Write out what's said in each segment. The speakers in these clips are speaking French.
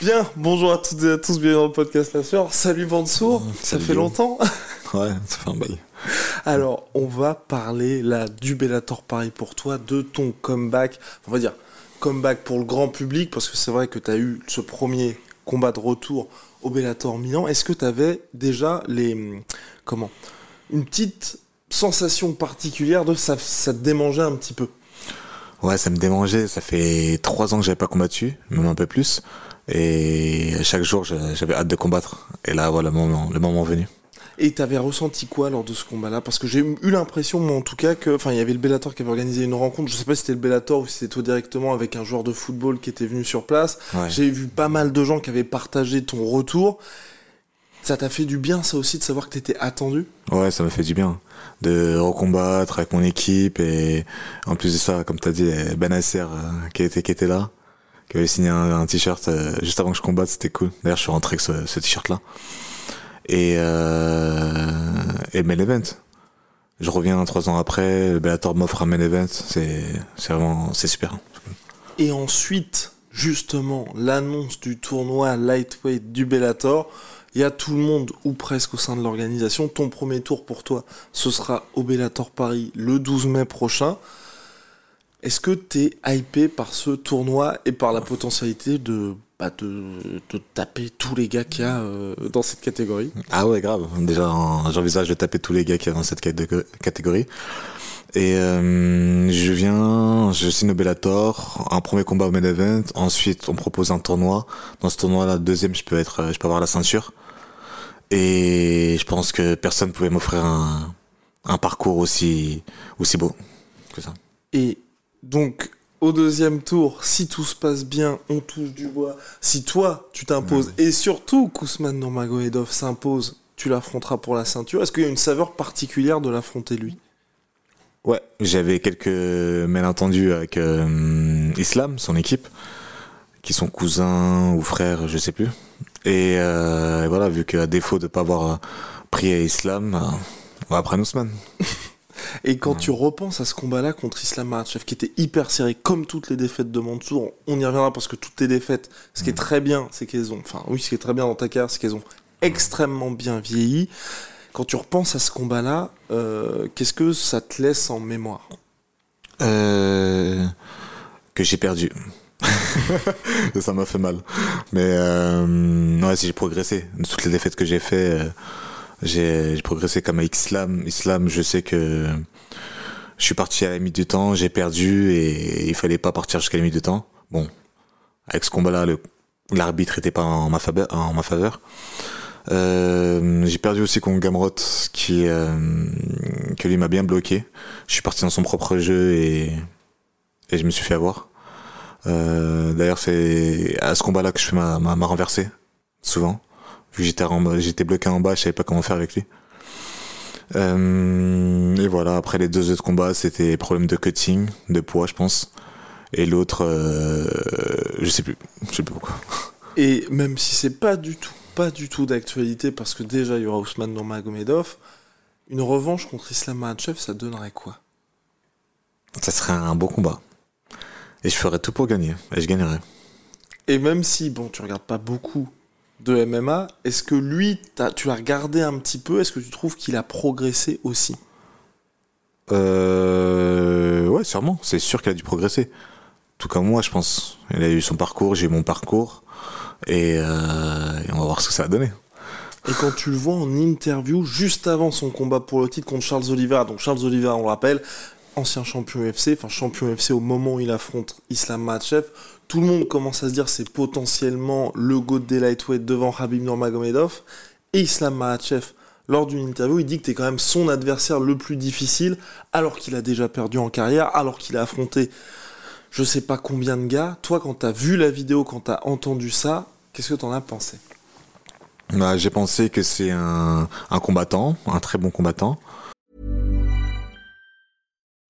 Bien, bonjour à toutes et à tous, bienvenue dans le podcast La Sueur. Salut Mansour, ça salut fait longtemps. Ouais, ça fait un bail. Alors, on va parler là du Bellator Paris pour toi, de ton comeback. On va dire comeback pour le grand public, parce que c'est vrai que tu as eu ce premier combat de retour au Bellator Milan. Est-ce que tu avais déjà les. Comment Une petite sensation particulière de ça, ça te démangeait un petit peu? Ouais, ça me démangeait. Ça fait trois ans que j'avais pas combattu, même un peu plus. Et chaque jour, j'avais hâte de combattre. Et là, voilà, le moment, le moment venu. Et t'avais ressenti quoi lors de ce combat-là? Parce que j'ai eu l'impression, moi en tout cas, que, enfin, il y avait le Bellator qui avait organisé une rencontre. Je sais pas si c'était le Bellator ou si c'était toi directement avec un joueur de football qui était venu sur place. Ouais. J'ai vu pas mal de gens qui avaient partagé ton retour. Ça t'a fait du bien, ça aussi, de savoir que t'étais attendu? Ouais, ça m'a fait du bien de recombattre avec mon équipe et en plus de ça, comme t'as dit, Ben Nasser euh, qui était qui était là, qui avait signé un, t-shirt euh, juste avant que je combatte, c'était cool. D'ailleurs, je suis rentré avec ce, ce t-shirt là. Et euh, et main event. Je reviens trois ans après, Bellator m'offre un main event, c'est vraiment c'est super. Et ensuite, justement, l'annonce du tournoi lightweight du Bellator. Il y a tout le monde, ou presque au sein de l'organisation. Ton premier tour pour toi, ce sera au Bellator Paris le 12 mai prochain. Est-ce que t'es hypé par ce tournoi et par la potentialité de, bah, de, de taper tous les gars qu'il y a euh, dans cette catégorie? Ah ouais, grave. Déjà, en- j'envisage de taper tous les gars qui y a dans cette catég- catégorie. Et euh, je viens, je signe au Bellator, un premier combat au main event. Ensuite, on propose un tournoi. Dans ce tournoi-là, deuxième, je peux être, je peux avoir la ceinture. Et je pense que personne pouvait m'offrir un, un parcours aussi, aussi beau que ça. Et donc, au deuxième tour, si tout se passe bien, on touche du bois. Si toi, tu t'imposes, et surtout Kousman Nurmagomedov s'impose, tu l'affronteras pour la ceinture. Est-ce qu'il y a une saveur particulière de l'affronter lui? Ouais, j'avais quelques malentendus avec euh, Islam, son équipe, qui sont cousins ou frères, je sais plus. Et, euh, et voilà, vu qu'à défaut de pas avoir euh, pris à Islam, on va prendre Ousmane. Et quand tu repenses à ce combat-là contre Islam Makhachev, qui était hyper serré, comme toutes les défaites de Mansour, on y reviendra parce que toutes tes défaites, ce qui est très bien, c'est qu'elles ont, enfin oui, ce qui est très bien dans ta carrière, c'est qu'elles ont extrêmement bien vieilli. Quand tu repenses à ce combat-là, euh, qu'est-ce que ça te laisse en mémoire? Euh, que j'ai perdu. ça m'a fait mal. Mais euh, ouais, si j'ai progressé. Toutes les défaites que j'ai fait, euh, j'ai progressé comme Islam. Islam, je sais que je suis parti à la limite du temps, j'ai perdu et il fallait pas partir jusqu'à la limite du temps. Bon, avec ce combat-là, l'arbitre était pas en ma faveur. Euh, j'ai perdu aussi contre Gamrot qui euh, que lui m'a bien bloqué. Je suis parti dans son propre jeu et je me suis fait avoir. Euh, D'ailleurs, c'est à ce combat-là que je fais ma, ma renversée, souvent. Vu que j'étais bloqué en bas, je savais pas comment faire avec lui. Euh, et voilà, après les deux autres combats, c'était problème de cutting, de poids, je pense. Et l'autre, euh, je sais plus, je sais plus pourquoi. Et même si c'est pas du tout, pas du tout d'actualité, parce que déjà il y aura Ousmane Nurmagomedov, une revanche contre Islam Makhachev, ça donnerait quoi? Ça serait un beau combat. Et je ferais tout pour gagner, et je gagnerais. Et même si, bon, tu regardes pas beaucoup de MMA, est-ce que lui, tu l'as regardé un petit peu Est-ce que tu trouves qu'il a progressé aussi? Euh, ouais, sûrement. C'est sûr qu'il a dû progresser. Tout comme moi, je pense. Il a eu son parcours, j'ai eu mon parcours. Et, euh, et on va voir ce que ça a donné. Et quand tu le vois en interview, juste avant son combat pour le titre contre Charles Oliveira, donc Charles Oliveira, on le rappelle, ancien champion UFC, enfin champion UFC au moment où il affronte Islam Makhachev, tout le monde commence à se dire c'est potentiellement le GOAT des lightweight devant Habib Nurmagomedov, et Islam Makhachev, lors d'une interview, il dit que t'es quand même son adversaire le plus difficile, alors qu'il a déjà perdu en carrière, alors qu'il a affronté je sais pas combien de gars. Toi, quand t'as vu la vidéo, quand t'as entendu ça, qu'est-ce que t'en as pensé? Bah, J'ai pensé que c'est un combattant, un très bon combattant.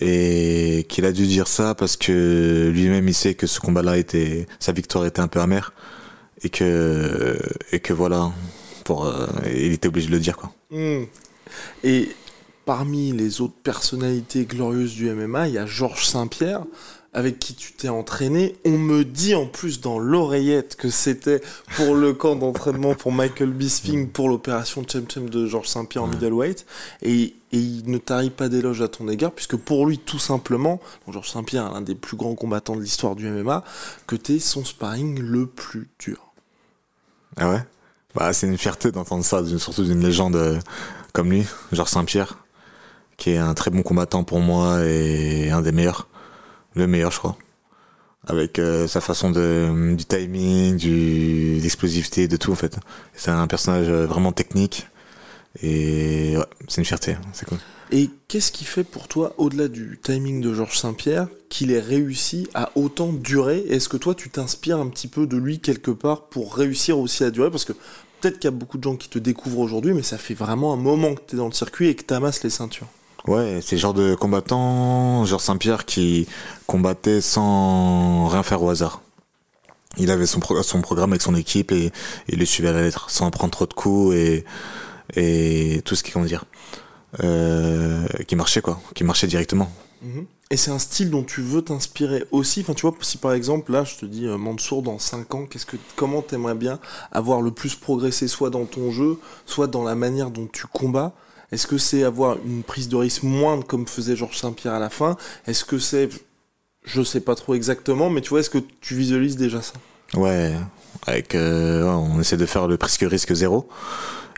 Et qu'il a dû dire ça parce que lui-même, il sait que ce combat-là était, sa victoire était un peu amère. Et que, et que voilà, pour, euh, il était obligé de le dire, quoi. Hmm. Et parmi les autres personnalités glorieuses du MMA, il y a Georges Saint-Pierre, avec qui tu t'es entraîné. On me dit en plus dans l'oreillette que c'était pour le camp d'entraînement pour Michael Bisping pour l'opération Chem Chem de Georges Saint-Pierre en middleweight. Et, et il ne tarit pas d'éloge à ton égard, puisque pour lui, tout simplement, Georges Saint-Pierre, l'un des plus grands combattants de l'histoire du MMA, que t'es son sparring le plus dur. Ah ouais? Bah, C'est une fierté d'entendre ça, surtout d'une légende euh, comme lui, Georges Saint-Pierre qui est un très bon combattant pour moi et un des meilleurs, le meilleur je crois, avec euh, sa façon de du timing, du l'explosivité, de tout en fait. C'est un personnage euh, vraiment technique et ouais, c'est une fierté, c'est cool. Et qu'est-ce qui fait pour toi, au-delà du timing de Georges Saint-Pierre, qu'il ait réussi à autant durer? Est-ce que toi, tu t'inspires un petit peu de lui quelque part pour réussir aussi à durer? Parce que peut-être qu'il y a beaucoup de gens qui te découvrent aujourd'hui, mais ça fait vraiment un moment que tu es dans le circuit et que tu amasses les ceintures. Ouais, c'est le genre de combattant, genre Saint-Pierre, qui combattait sans rien faire au hasard. Il avait son, son programme avec son équipe et, il le suivait à la lettre, sans prendre trop de coups et, et tout ce qui, comment dire, euh, qui marchait quoi, qui marchait directement. Mhm. Et c'est un style dont tu veux t'inspirer aussi? Enfin, tu vois, si par exemple là, je te dis euh, Mansour dans 5 ans, qu'est-ce que, comment t'aimerais bien avoir le plus progressé, soit dans ton jeu, soit dans la manière dont tu combats? Est-ce que c'est avoir une prise de risque moindre comme faisait Georges Saint-Pierre à la fin? Est-ce que c'est, je sais pas trop exactement, mais tu vois, est-ce que tu visualises déjà ça? Ouais, avec, euh, on essaie de faire le presque risque zéro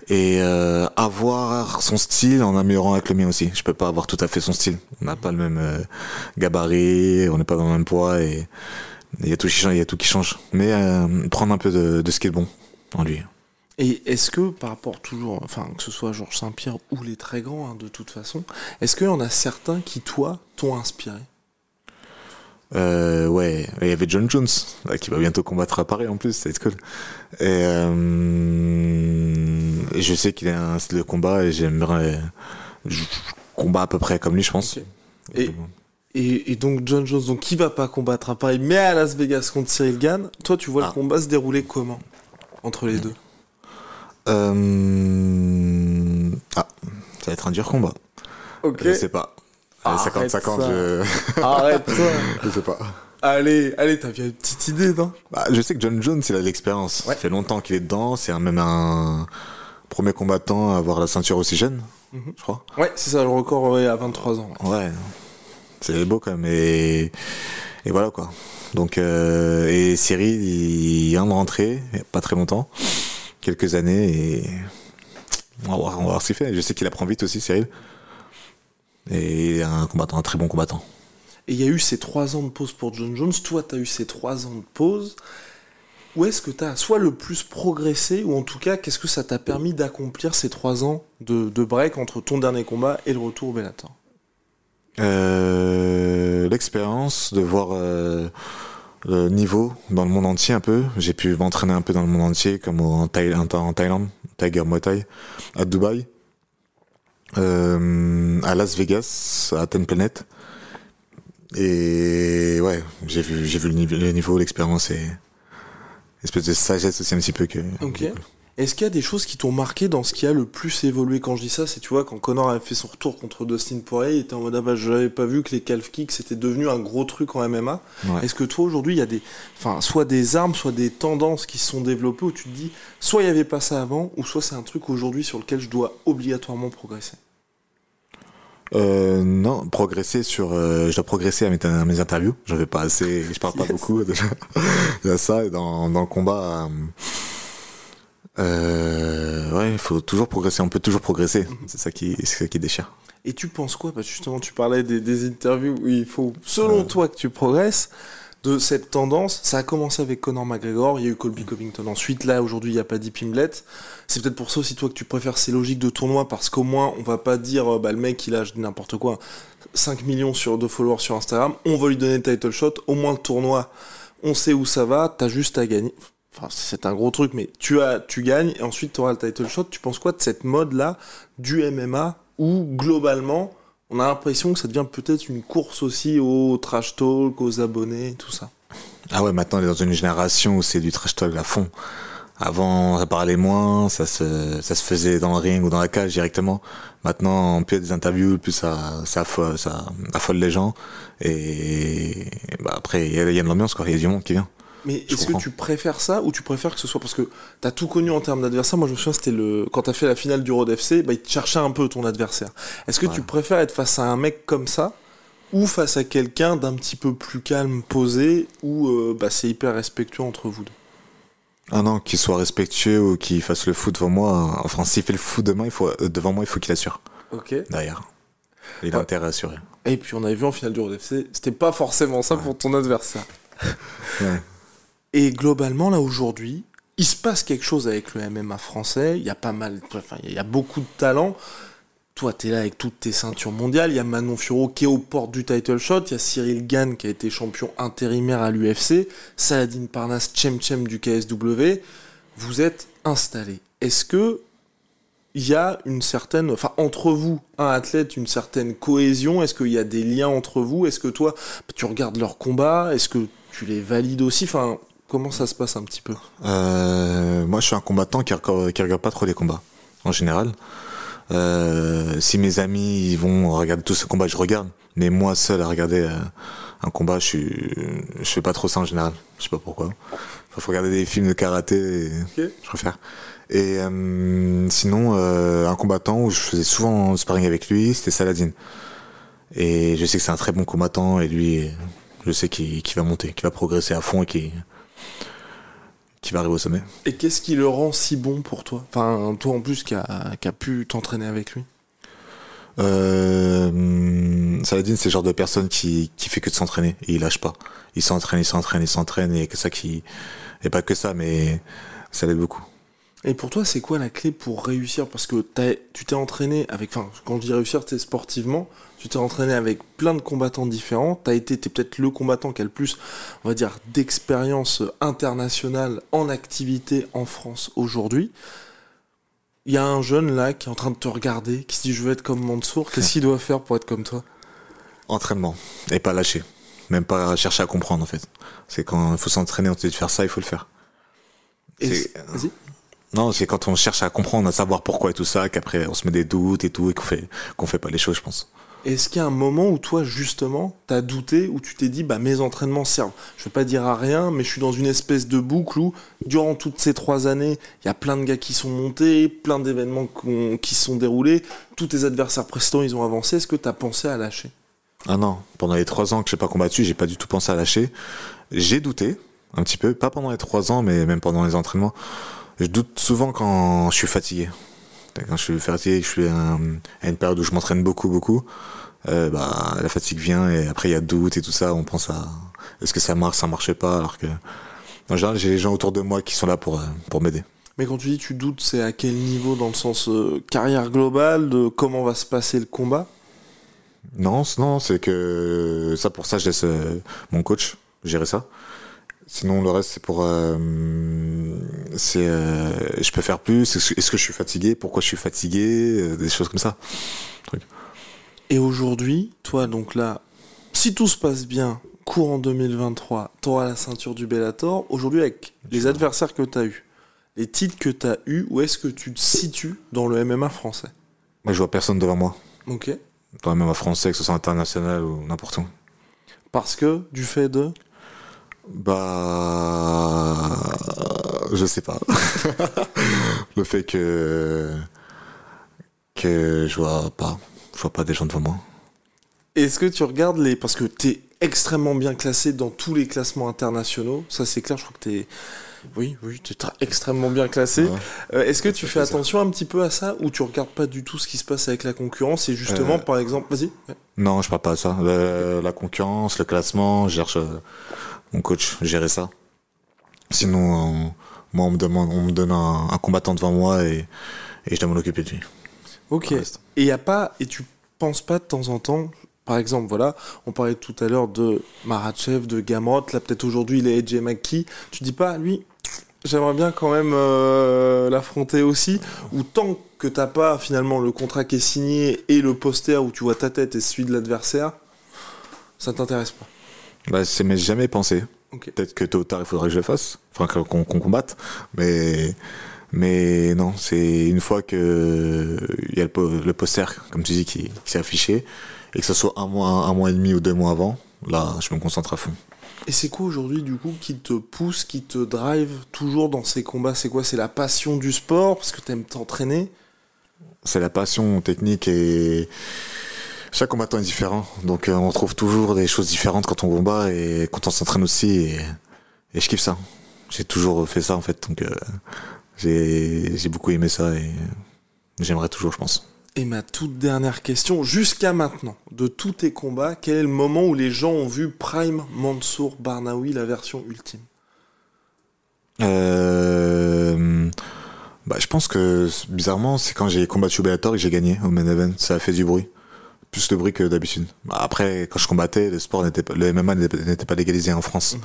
et euh, avoir son style en améliorant avec le mien aussi. Je peux pas avoir tout à fait son style. On n'a pas le même euh, gabarit, on n'est pas dans le même poids et il y a tout qui change, y a tout qui change. Mais prendre un peu de ce qui est bon en lui. Et est-ce que par rapport toujours, enfin que ce soit Georges Saint-Pierre ou les très grands hein, de toute façon, est-ce qu'il y en a certains qui toi t'ont inspiré? Euh, ouais, il y avait John Jones qui va bientôt combattre à Paris en plus, c'est cool. Et, euh, je sais qu'il a un style de combat et j'aimerais combat à peu près comme lui, je pense. Et, et, et, donc John Jones, donc qui va pas combattre à Paris, mais à Las Vegas contre Cyril Gann. Toi, tu vois le ah. combat se dérouler comment entre les deux? Euh... Ah, ça va être un dur combat. Ok. Je sais pas. 50-50, je... Arrête ça Je sais pas. Allez, allez, t'as bien une petite idée, non? Bah, Je sais que John Jones, il a de l'expérience. Ça fait longtemps qu'il est dedans. C'est même un premier combattant à avoir la ceinture aussi jeune, mhm. je crois. Ouais, c'est ça, le record à 23 ans. Ouais. C'est beau quand même. Et, et voilà quoi. Donc, euh... et Cyril, il vient de rentrer, pas très longtemps quelques années et on va voir, on va voir ce qu'il fait. Je sais qu'il apprend vite aussi, Cyril. Et un combattant, un très bon combattant. Et il y a eu ces trois ans de pause pour John Jones. Toi, tu as eu ces trois ans de pause. Où est-ce que tu as soit le plus progressé, ou en tout cas, qu'est-ce que ça t'a permis d'accomplir ces trois ans de, break entre ton dernier combat et le retour au Bellator? Euh, L'expérience de voir euh, le niveau dans le monde entier un peu. J'ai pu m'entraîner un peu dans le monde entier, comme en, Thaïlande, en Thaïlande, Tiger Muay Thai, à Dubaï, euh, à Las Vegas, à Ten Planet. Et ouais, j'ai vu, j'ai vu le niveau, l'expérience et espèce de sagesse aussi un petit peu que. Ok. Est-ce qu'il y a des choses qui t'ont marqué dans ce qui a le plus évolué? Quand je dis ça C'est tu vois quand Connor avait fait son retour contre Dustin Poirier, il était en mode ah bah je n'avais pas vu que les calf kicks c'était devenu un gros truc en MMA. Est-ce que toi aujourd'hui il y a des, enfin soit des armes, soit des tendances qui se sont développées où tu te dis soit il y avait pas ça avant, ou soit c'est un truc aujourd'hui sur lequel je dois obligatoirement progresser? Euh, non, progresser sur. euh, je dois progresser à mes, à mes interviews. Je vais pas assez. Je parle pas beaucoup déjà. Il y a ça et dans, dans le combat. Euh, euh, ouais, il faut toujours progresser. On peut toujours progresser. C'est ça qui, c'est ça qui déchire. Et tu penses quoi? Parce que justement, tu parlais des, des interviews où il faut, selon toi, que tu progresses de cette tendance. Ça a commencé avec Conor McGregor, il y a eu Colby Covington ensuite. Là, aujourd'hui, il n'y a pas Deep Pimblet. C'est peut-être pour ça aussi, toi, que tu préfères ces logiques de tournoi parce qu'au moins, on va pas dire, bah, le mec, il a je dis n'importe quoi, 5 millions sur, de followers sur Instagram, on va lui donner le title shot. Au moins, le tournoi, on sait où ça va, t'as juste à gagner. Enfin, c'est un gros truc, mais tu as, tu gagnes et ensuite tu auras le title shot. Tu penses quoi de cette mode-là du MMA où globalement, on a l'impression que ça devient peut-être une course aussi au trash talk, aux abonnés, tout ça? Ah ouais, maintenant on est dans une génération où c'est du trash talk à fond. Avant, ça parlait moins, ça se, ça se faisait dans le ring ou dans la cage directement. Maintenant, plus il y a des interviews, plus ça, ça, affole, ça affole les gens. Et bah après, il y a, y a de l'ambiance, quoi. Il y a du monde qui vient. Mais est-ce que tu préfères ça ou tu préfères que ce soit parce que t'as tout connu en termes d'adversaire? Moi, je me souviens, c'était le quand t'as fait la finale du Road FC, bah, il te cherchait un peu ton adversaire. Est-ce que tu préfères être face à un mec comme ça ou face à quelqu'un d'un petit peu plus calme, posé, où euh, bah, c'est hyper respectueux entre vous deux? Ah non, qu'il soit respectueux ou qu'il fasse le fou devant moi. Enfin, s'il fait le fou demain, il faut, euh, devant moi, il faut qu'il assure. Ok. Derrière. Il a Ouais. intérêt à assurer. Et puis on avait vu en finale du Road FC, c'était pas forcément ça pour ton adversaire. Ouais. Et globalement, là aujourd'hui, il se passe quelque chose avec le MMA français. Il y a pas mal, enfin, il y a beaucoup de talent. Toi, t'es là avec toutes tes ceintures mondiales. Il y a Manon Furo qui est aux portes du title shot. Il y a Cyril Gann qui a été champion intérimaire à l'UFC. Saladin Parnas, Chem Chem du KSW. Vous êtes installés. Est-ce que il y a une certaine, enfin entre vous, un athlète, une certaine cohésion? Est-ce qu'il y a des liens entre vous? Est-ce que toi, tu regardes leurs combats? Est-ce que tu les valides aussi? Comment ça se passe un petit peu Euh, moi, je suis un combattant qui, regarde- qui regarde pas trop les combats, en général. Euh, si mes amis ils vont regarder tous ces combats, je regarde. Mais moi, seul à regarder euh, un combat, je suis, je fais pas trop ça en général. Je sais pas pourquoi. Faut regarder des films de karaté. Je préfère. Et euh, sinon, euh, un combattant où je faisais souvent en sparring avec lui, c'était Saladin. Et je sais que c'est un très bon combattant et lui, je sais qu'il qu'il va monter, qu'il va progresser à fond et qu'il qu'il va arriver au sommet. Et qu'est-ce qui le rend si bon pour toi? Enfin, toi en plus qui a, qui a pu t'entraîner avec lui? Euh, Saladin, c'est le genre de personne qui, qui fait que de s'entraîner et il lâche pas. Il s'entraîne, il s'entraîne, il s'entraîne et que ça qui, et pas que ça, mais ça l'aide beaucoup. Et pour toi, c'est quoi la clé pour réussir? Parce que tu t'es entraîné avec, enfin, quand je dis réussir, c'est sportivement, tu t'es entraîné avec plein de combattants différents. T'as été, t'es peut-être le combattant qui a le plus, on va dire, d'expérience internationale en activité en France aujourd'hui. Il y a un jeune là qui est en train de te regarder, qui se dit je veux être comme Mansour. Qu'est-ce qu'il doit faire pour être comme toi? Entraînement et pas lâcher, même pas chercher à comprendre en fait. C'est quand il faut s'entraîner, on te dit de faire ça, il faut le faire. Et. Non, c'est quand on cherche à comprendre, à savoir pourquoi et tout ça, qu'après on se met des doutes et tout et qu'on fait qu'on fait pas les choses, je pense. Est-ce qu'il y a un moment où toi, justement, t'as douté, où tu t'es dit, bah, mes entraînements servent Je vais pas dire à rien, mais je suis dans une espèce de boucle où, durant toutes ces trois années, il y a plein de gars qui sont montés, plein d'événements qui se sont déroulés, tous tes adversaires précédents, ils ont avancé. Est-ce que t'as pensé à lâcher? Ah non, pendant les trois ans que j'ai pas combattu, j'ai pas du tout pensé à lâcher. J'ai douté un petit peu, pas pendant les trois ans, mais même pendant les entraînements. Je doute souvent quand je suis fatigué. Quand je suis fatigué, je suis à, à une période où je m'entraîne beaucoup, beaucoup, euh, bah la fatigue vient et après il y a doute et tout ça. On pense à est-ce que ça marche, ça marchait pas, alors que en général j'ai les gens autour de moi qui sont là pour euh, pour m'aider. Mais quand tu dis tu doutes, c'est à quel niveau dans le sens euh, carrière globale, de comment va se passer le combat? Non, non, c'est que ça pour ça je laisse euh, mon coach gérer ça. Sinon le reste c'est pour euh, c'est euh, je peux faire plus. Est-ce que- je suis fatigué? Pourquoi je suis fatigué? Euh, Des choses comme ça. Et aujourd'hui, toi, donc là, si tout se passe bien, courant 2023, t'auras la ceinture du Bellator. Aujourd'hui, avec les adversaires que t'as eu, les titres que t'as eu, où est-ce que tu te situes dans le MMA français? Moi je vois personne devant moi. Ok. Dans le même français, que ce soit international ou n'importe où. Parce que, du fait de. Bah, je sais pas. le fait que que je vois pas. Je vois pas des gens devant moi. Est-ce que tu regardes les. Parce que t'es extrêmement bien classé dans tous les classements internationaux. Ça, c'est clair. Je crois que t'es. Oui, oui, tu es extrêmement bien classé. Ouais. Euh, Est-ce que tu fais attention un petit peu à ça ou tu regardes pas du tout ce qui se passe avec la concurrence et justement, Euh, par exemple, vas-y. Non, je parle pas de ça. Le- la concurrence, le classement, je cherche euh, mon coach, gérer ça. Sinon, euh, moi, on me demande, on me donne un, un combattant devant moi et, et je dois m'en occuper de lui. Ok. Et y a pas et tu penses pas de temps en temps, par exemple, voilà, on parlait tout à l'heure de Marachev, de Gamrot, là peut-être aujourd'hui il est AJ McKee. Tu dis pas lui, j'aimerais bien quand même euh, l'affronter aussi. Ou tant que t'as pas finalement le contrat qui est signé et le poster où tu vois ta tête et celui de l'adversaire, ça t'intéresse pas? Bah, c'est mais j'ai jamais pensé. Peut-être que tôt ou tard, il faudrait que je le fasse. Enfin, qu'on combatte. Mais, mais non, c'est une fois que il y a le, po- le poster, comme tu dis, qui, qui s'est affiché, et que ce soit un mois, un mois et demi ou deux mois avant, là, je me concentre à fond. Et c'est quoi aujourd'hui du coup qui te pousse, qui te drive toujours dans ces combats? C'est quoi? C'est la passion du sport parce que t'aimes t'entraîner? C'est la passion technique et chaque combattant est différent. Donc, euh, on trouve toujours des choses différentes quand on combat et quand on s'entraîne aussi. Et, et je kiffe ça. J'ai toujours fait ça, en fait. Donc, euh, j'ai j'ai beaucoup aimé ça et j'aimerais toujours, je pense. Et ma toute dernière question, jusqu'à maintenant, de tous tes combats, quel est le moment où les gens ont vu Prime Mansour Barnaoui, la version ultime? Euh, bah, je pense que bizarrement, c'est quand j'ai combattu Bellator et que j'ai gagné au main event. Ça a fait du bruit. Plus de bruit que d'habitude. Après, quand je combattais, le sport n'était pas, le MMA n'était pas légalisé en France.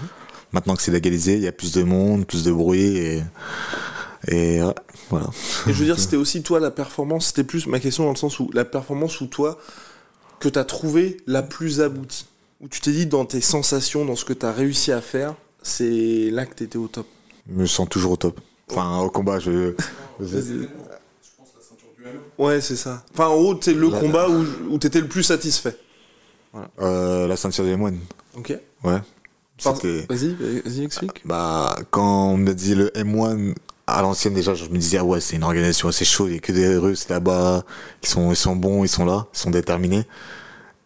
Maintenant que c'est légalisé, il y a plus de monde, plus de bruit et, et ouais, voilà. Et je veux dire, c'était aussi toi la performance, c'était plus ma question dans le sens où la performance où toi, que t'as trouvé la plus aboutie? Où tu t'es dit dans tes sensations, dans ce que t'as réussi à faire, c'est là que t'étais au top? Je me sens toujours au top. Enfin, au combat, je. Ouais, c'est ça. Enfin, en gros, c'est le La- combat où, où t'étais le plus satisfait. Euh, la ceinture des moines. Ok. Ouais. Vas-y, vas-y, explique. Bah, quand on me dit le M1 à l'ancienne déjà, je me disais ah ouais c'est une organisation assez chaude, il y a que des Russes là-bas, qui sont ils sont bons, ils sont là, ils sont déterminés.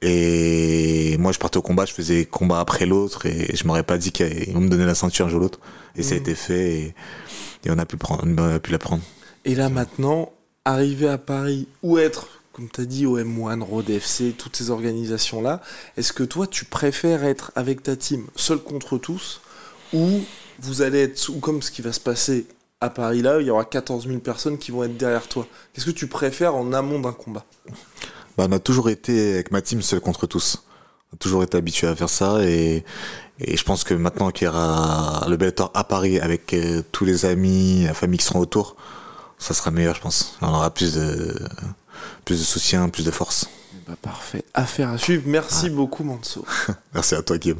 Et moi je partais au combat, je faisais combat après l'autre et je m'aurais pas dit qu'ils vont me donner la ceinture un jour ou l'autre. Et ça a Mhm. été fait et, et on a pu prendre, on a pu la prendre. Et là maintenant, arriver à Paris ou être, comme tu as dit, au M1, Road FC, toutes ces organisations-là, est-ce que toi tu préfères être avec ta team seul contre tous ou vous allez être, ou comme ce qui va se passer à Paris là, il y aura 14 000 personnes qui vont être derrière toi Qu'est-ce que tu préfères en amont d'un combat? Bah, on a toujours été avec ma team seul contre tous. On a toujours été habitué à faire ça et, je pense que maintenant qu'il y aura le Bellator à Paris avec euh, tous les amis, la famille qui seront autour, ça sera meilleur, je pense. On aura plus de, plus de soutien, plus de force. Bah parfait, affaire à suivre. Merci beaucoup Mansour. Merci à toi, Guillaume.